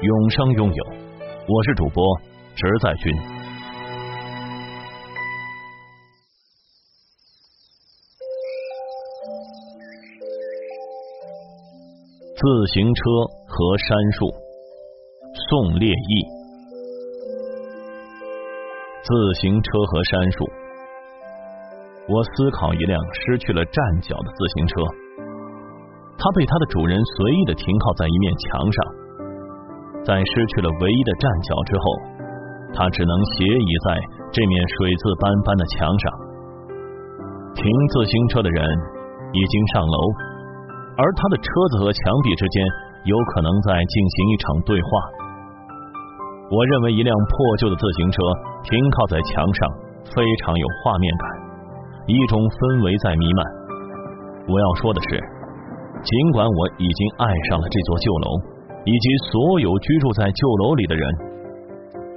永生拥有，我是主播直在君。自行车和杉树，宋烈义。自行车和杉树，我思考一辆失去了站脚的自行车，它被它的主人随意的停靠在一面墙上。在失去了唯一的站脚之后，他只能斜倚在这面水渍斑斑的墙上。停自行车的人已经上楼，而他的车子和墙壁之间有可能在进行一场对话。我认为一辆破旧的自行车停靠在墙上非常有画面感，一种氛围在弥漫。我要说的是，尽管我已经爱上了这座旧楼。以及所有居住在旧楼里的人，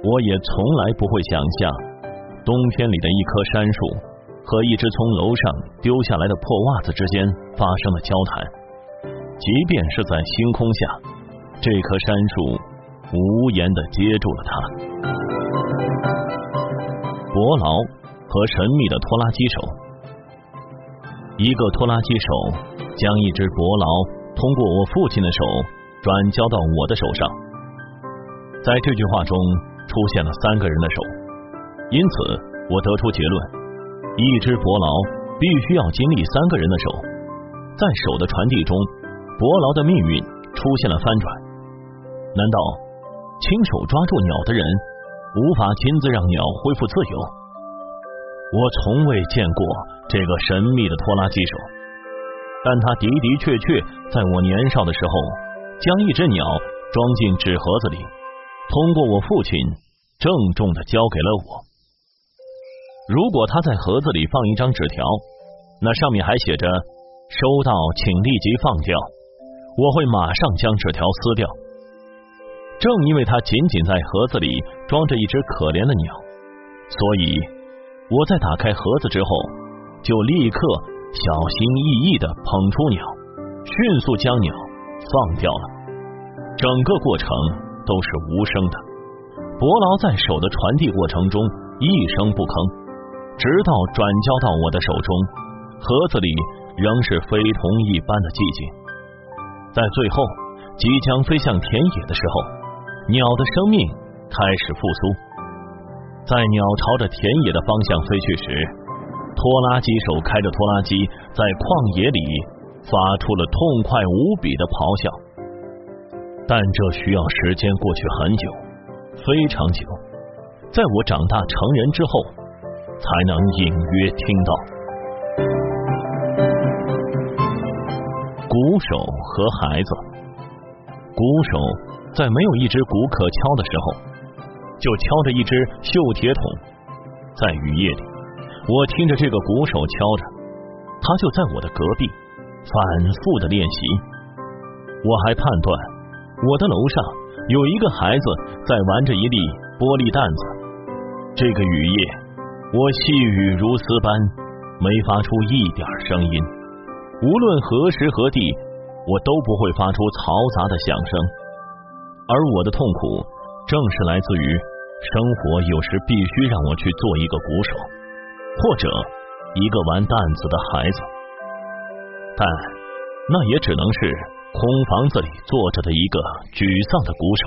我也从来不会想象冬天里的一棵杉树和一只从楼上丢下来的破袜子之间发生了交谈。即便是在星空下，这棵杉树无言的接住了它。伯劳和神秘的拖拉机手，一个拖拉机手将一只伯劳通过我父亲的手。转交到我的手上，在这句话中出现了三个人的手，因此我得出结论：一只伯劳必须要经历三个人的手。在手的传递中，伯劳的命运出现了翻转。难道亲手抓住鸟的人无法亲自让鸟恢复自由？我从未见过这个神秘的拖拉机手，但他的的确确在我年少的时候。将一只鸟装进纸盒子里，通过我父亲郑重的交给了我。如果他在盒子里放一张纸条，那上面还写着“收到，请立即放掉”，我会马上将纸条撕掉。正因为他仅仅在盒子里装着一只可怜的鸟，所以我在打开盒子之后，就立刻小心翼翼的捧出鸟，迅速将鸟放掉了。整个过程都是无声的，伯劳在手的传递过程中一声不吭，直到转交到我的手中，盒子里仍是非同一般的寂静。在最后即将飞向田野的时候，鸟的生命开始复苏。在鸟朝着田野的方向飞去时，拖拉机手开着拖拉机在旷野里发出了痛快无比的咆哮。但这需要时间过去很久，非常久，在我长大成人之后，才能隐约听到。鼓手和孩子，鼓手在没有一支鼓可敲的时候，就敲着一只锈铁桶。在雨夜里，我听着这个鼓手敲着，他就在我的隔壁，反复的练习。我还判断。我的楼上有一个孩子在玩着一粒玻璃弹子。这个雨夜，我细雨如丝般，没发出一点声音。无论何时何地，我都不会发出嘈杂的响声。而我的痛苦，正是来自于生活有时必须让我去做一个鼓手，或者一个玩弹子的孩子。但那也只能是。空房子里坐着的一个沮丧的鼓手，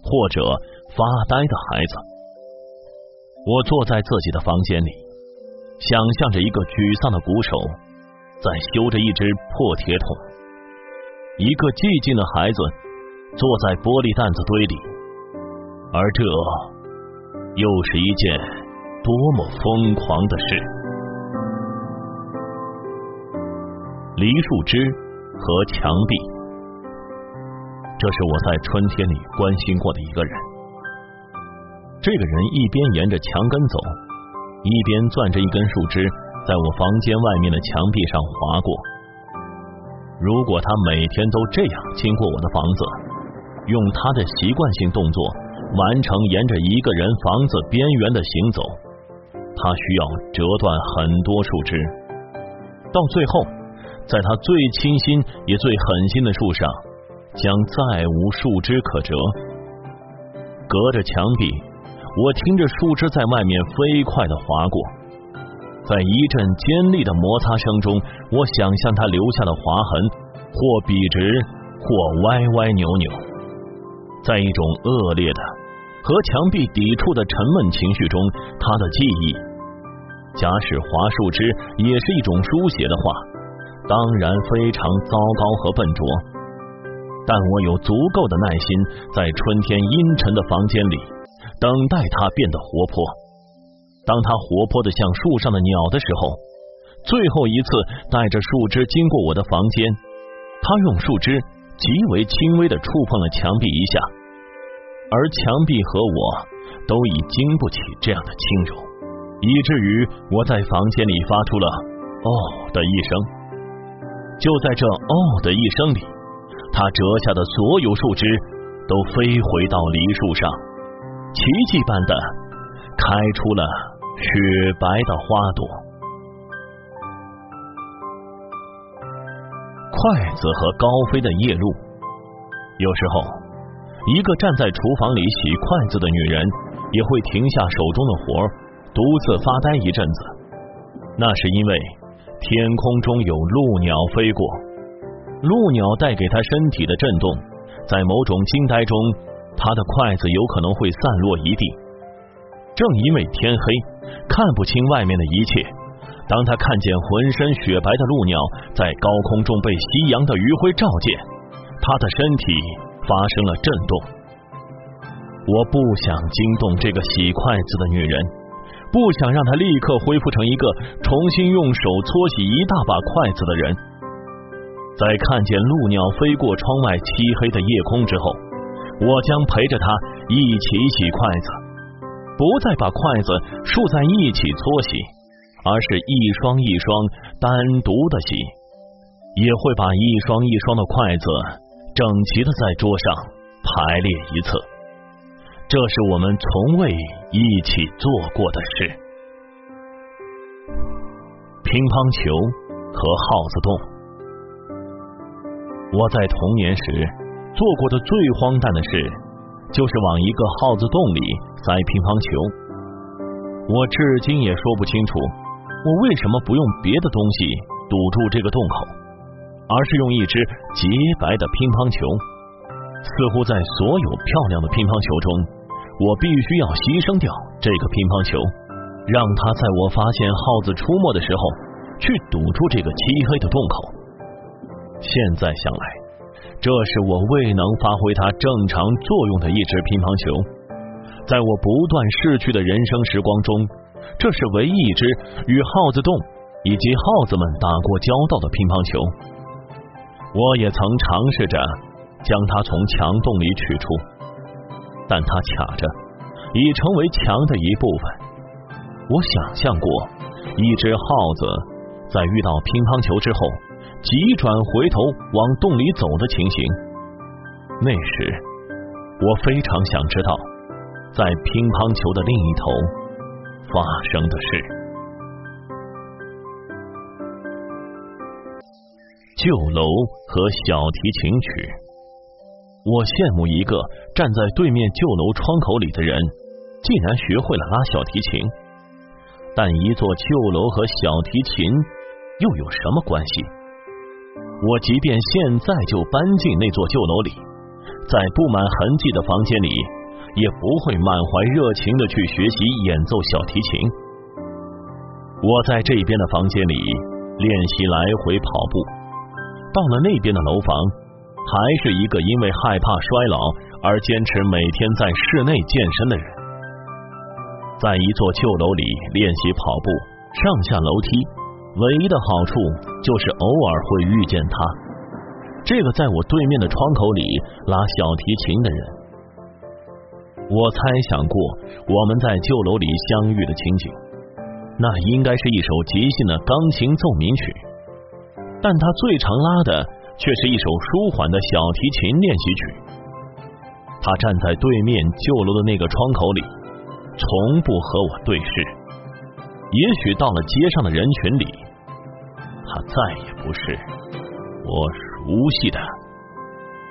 或者发呆的孩子。我坐在自己的房间里，想象着一个沮丧的鼓手在修着一只破铁桶，一个寂静的孩子坐在玻璃弹子堆里，而这又是一件多么疯狂的事！梨树枝。和墙壁，这是我在春天里关心过的一个人。这个人一边沿着墙根走，一边攥着一根树枝，在我房间外面的墙壁上划过。如果他每天都这样经过我的房子，用他的习惯性动作完成沿着一个人房子边缘的行走，他需要折断很多树枝，到最后，在他最清新也最狠心的树上，将再无树枝可折。隔着墙壁。我听着树枝在外面飞快的划过，在一阵尖利的摩擦声中，我想象它留下的划痕，或笔直，或歪歪扭扭。在一种恶劣的和墙壁抵触的沉闷情绪中，他的记忆，假使划树枝也是一种书写的话，当然非常糟糕和笨拙。但我有足够的耐心，在春天阴沉的房间里。等待它变得活泼。当它活泼的像树上的鸟的时候，最后一次带着树枝经过我的房间，它用树枝极为轻微的触碰了墙壁一下，而墙壁和我都已经不起这样的轻柔，以至于我在房间里发出了“哦”的一声。就在这“哦”的一声里，他折下的所有树枝都飞回到梨树上。奇迹般的开出了雪白的花朵。筷子和高飞的夜路。有时候，一个站在厨房里洗筷子的女人也会停下手中的活，独自发呆一阵子。那是因为天空中有鹭鸟飞过，鹭鸟带给他身体的震动，在某种惊呆中。他的筷子有可能会散落一地。正因为天黑，看不清外面的一切。当他看见浑身雪白的鹭鸟在高空中被夕阳的余晖照见，他的身体发生了震动。我不想惊动这个洗筷子的女人，不想让他立刻恢复成一个重新用手搓洗一大把筷子的人。在看见鹭鸟飞过窗外漆黑的夜空之后。我将陪着他一起洗筷子，不再把筷子竖在一起搓洗，而是一双一双单独的洗，也会把一双一双的筷子整齐的在桌上排列一侧。这是我们从未一起做过的事。乒乓球和耗子洞，我在童年时。做过的最荒诞的事，就是往一个耗子洞里塞乒乓球。我至今也说不清楚，我为什么不用别的东西堵住这个洞口，而是用一只洁白的乒乓球。似乎在所有漂亮的乒乓球中，我必须要牺牲掉这个乒乓球，让它在我发现耗子出没的时候，去堵住这个漆黑的洞口。现在想来。这是我未能发挥它正常作用的一只乒乓球，在我不断逝去的人生时光中，这是唯一一只与耗子洞以及耗子们打过交道的乒乓球。我也曾尝试着将它从墙洞里取出，但它卡着，已成为墙的一部分。我想象过一只耗子在遇到乒乓球之后。急转回头往洞里走的情形，那时我非常想知道，在乒乓球的另一头发生的事。旧楼和小提琴曲，我羡慕一个站在对面旧楼窗口里的人，竟然学会了拉小提琴。但一座旧楼和小提琴又有什么关系？我即便现在就搬进那座旧楼里，在布满痕迹的房间里，也不会满怀热情的去学习演奏小提琴。我在这边的房间里练习来回跑步，到了那边的楼房，还是一个因为害怕衰老而坚持每天在室内健身的人。在一座旧楼里练习跑步，上下楼梯。唯一的好处就是偶尔会遇见他，这个在我对面的窗口里拉小提琴的人。我猜想过我们在旧楼里相遇的情景，那应该是一首即兴的钢琴奏鸣曲，但他最常拉的却是一首舒缓的小提琴练习曲。他站在对面旧楼的那个窗口里，从不和我对视。也许到了街上的人群里，他再也不是我熟悉的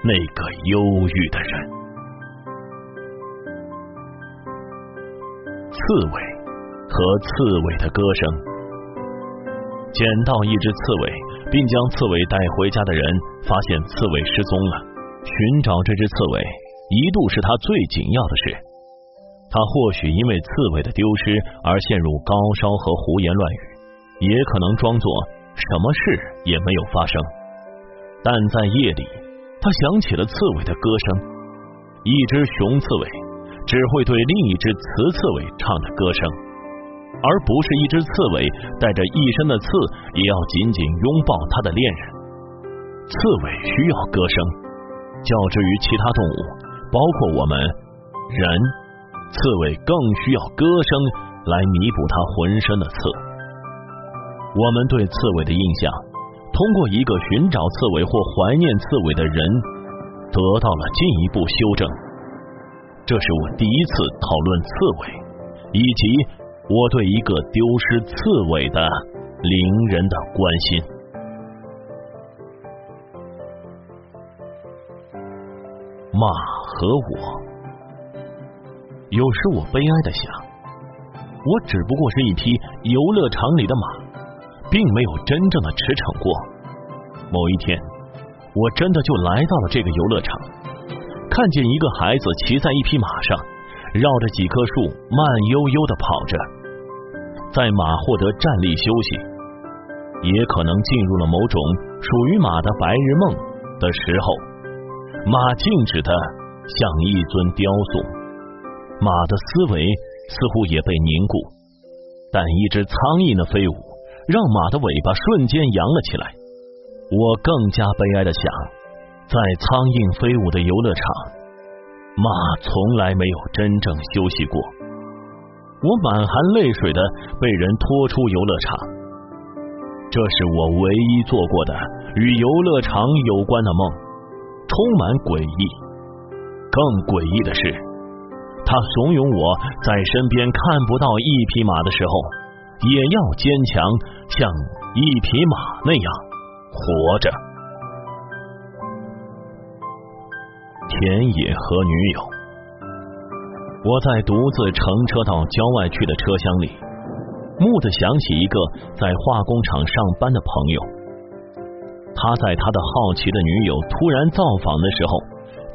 那个忧郁的人。刺猬和刺猬的歌声。捡到一只刺猬，并将刺猬带回家的人，发现刺猬失踪了。寻找这只刺猬。一度是他最紧要的事。他或许因为刺猬的丢失而陷入高烧和胡言乱语，也可能装作什么事也没有发生。但在夜里，他想起了刺猬的歌声。一只雄刺猬只会对另一只雌刺猬唱的歌声，而不是一只刺猬带着一身的刺也要紧紧拥抱他的恋人。刺猬需要歌声，较之于其他动物。包括我们人，刺猬更需要歌声来弥补它浑身的刺。我们对刺猬的印象，通过一个寻找刺猬或怀念刺猬的人，得到了进一步修正。这是我第一次讨论刺猬，以及我对一个丢失刺猬的邻人的关心。马和我，有时我悲哀的想，我只不过是一匹游乐场里的马，并没有真正的驰骋过。某一天，我真的就来到了这个游乐场，看见一个孩子骑在一匹马上，绕着几棵树慢悠悠的跑着。在马获得站立休息，也可能进入了某种属于马的白日梦的时候。马静止的像一尊雕塑，马的思维似乎也被凝固。但一只苍蝇的飞舞，让马的尾巴瞬间扬了起来。我更加悲哀的想，在苍蝇飞舞的游乐场，马从来没有真正休息过。我满含泪水的被人拖出游乐场，这是我唯一做过的与游乐场有关的梦。充满诡异，更诡异的是，他怂恿我在身边看不到一匹马的时候，也要坚强，像一匹马那样活着。田野和女友，我在独自乘车到郊外去的车厢里，蓦地想起一个在化工厂上班的朋友。他在他的好奇的女友突然造访的时候，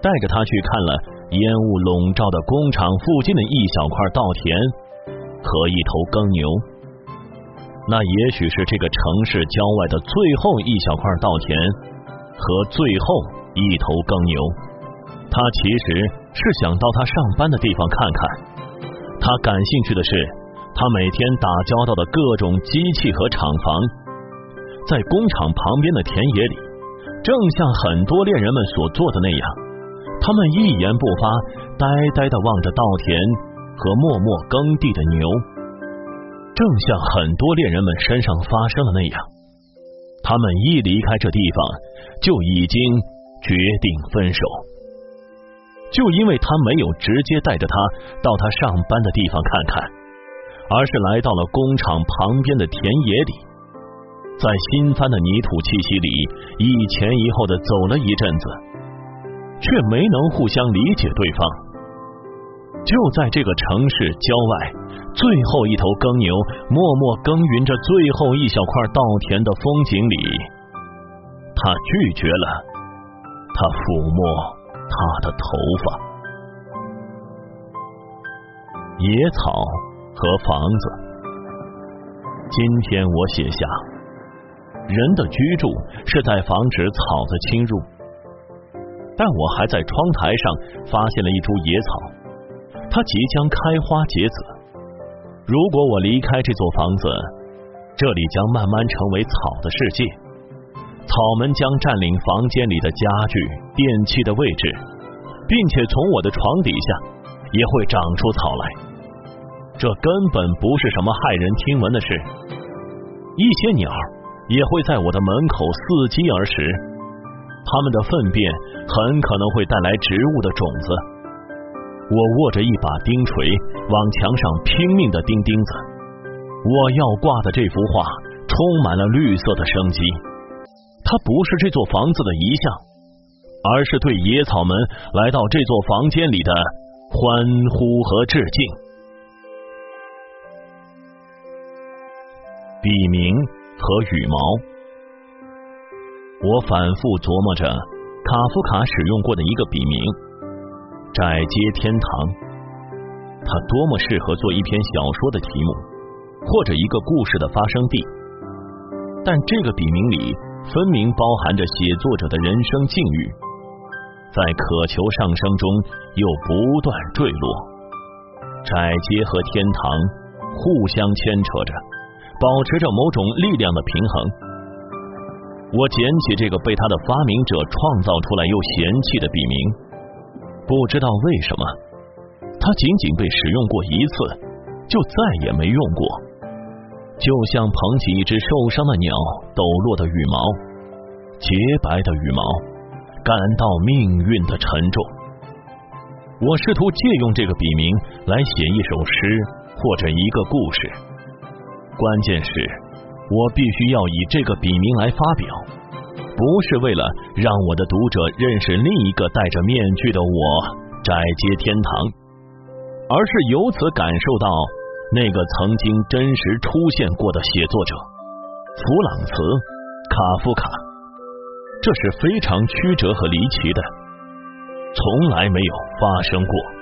带着他去看了烟雾笼罩的工厂附近的一小块稻田和一头耕牛。那也许是这个城市郊外的最后一小块稻田和最后一头耕牛。他其实是想到他上班的地方看看。他感兴趣的是他每天打交道的各种机器和厂房。在工厂旁边的田野里，正像很多恋人们所做的那样，他们一言不发，呆呆的望着稻田和默默耕地的牛。正像很多恋人们身上发生的那样，他们一离开这地方，就已经决定分手。就因为他没有直接带着他到他上班的地方看看，而是来到了工厂旁边的田野里。在新翻的泥土气息里，一前一后的走了一阵子，却没能互相理解对方。就在这个城市郊外，最后一头耕牛默默耕耘着最后一小块稻田的风景里，他拒绝了他抚摸他的头发。野草和房子，今天我写下。人的居住是在防止草的侵入，但我还在窗台上发现了一株野草，它即将开花结籽。如果我离开这座房子，这里将慢慢成为草的世界。草门将占领房间里的家具、电器的位置，并且从我的床底下也会长出草来。这根本不是什么骇人听闻的事。一些鸟也会在我的门口伺机而食，它们的粪便很可能会带来植物的种子。我握着一把钉锤，往墙上拼命的钉钉子。我要挂的这幅画充满了绿色的生机。它不是这座房子的遗像，而是对野草们来到这座房间里的欢呼和致敬。笔名和羽毛，我反复琢磨着卡夫卡使用过的一个笔名“窄街天堂”，它多么适合做一篇小说的题目，或者一个故事的发生地。但这个笔名里。分明包含着写作者的人生境遇，在渴求上升中又不断坠落。窄街和天堂互相牵扯着，保持着某种力量的平衡。我捡起这个被他的发明者创造出来又嫌弃的笔名，不知道为什么，它仅仅被使用过一次，就再也没用过。就像捧起一只受伤的鸟抖落的羽毛，洁白的羽毛，感到命运的沉重。我试图借用这个笔名来写一首诗或者一个故事，关键是，我必须要以这个笔名来发表，不是为了让我的读者认识另一个戴着面具的我窄街天堂，而是由此感受到。那个曾经真实出现过的写作者，弗朗茨·卡夫卡，这是非常曲折和离奇的，从来没有发生过。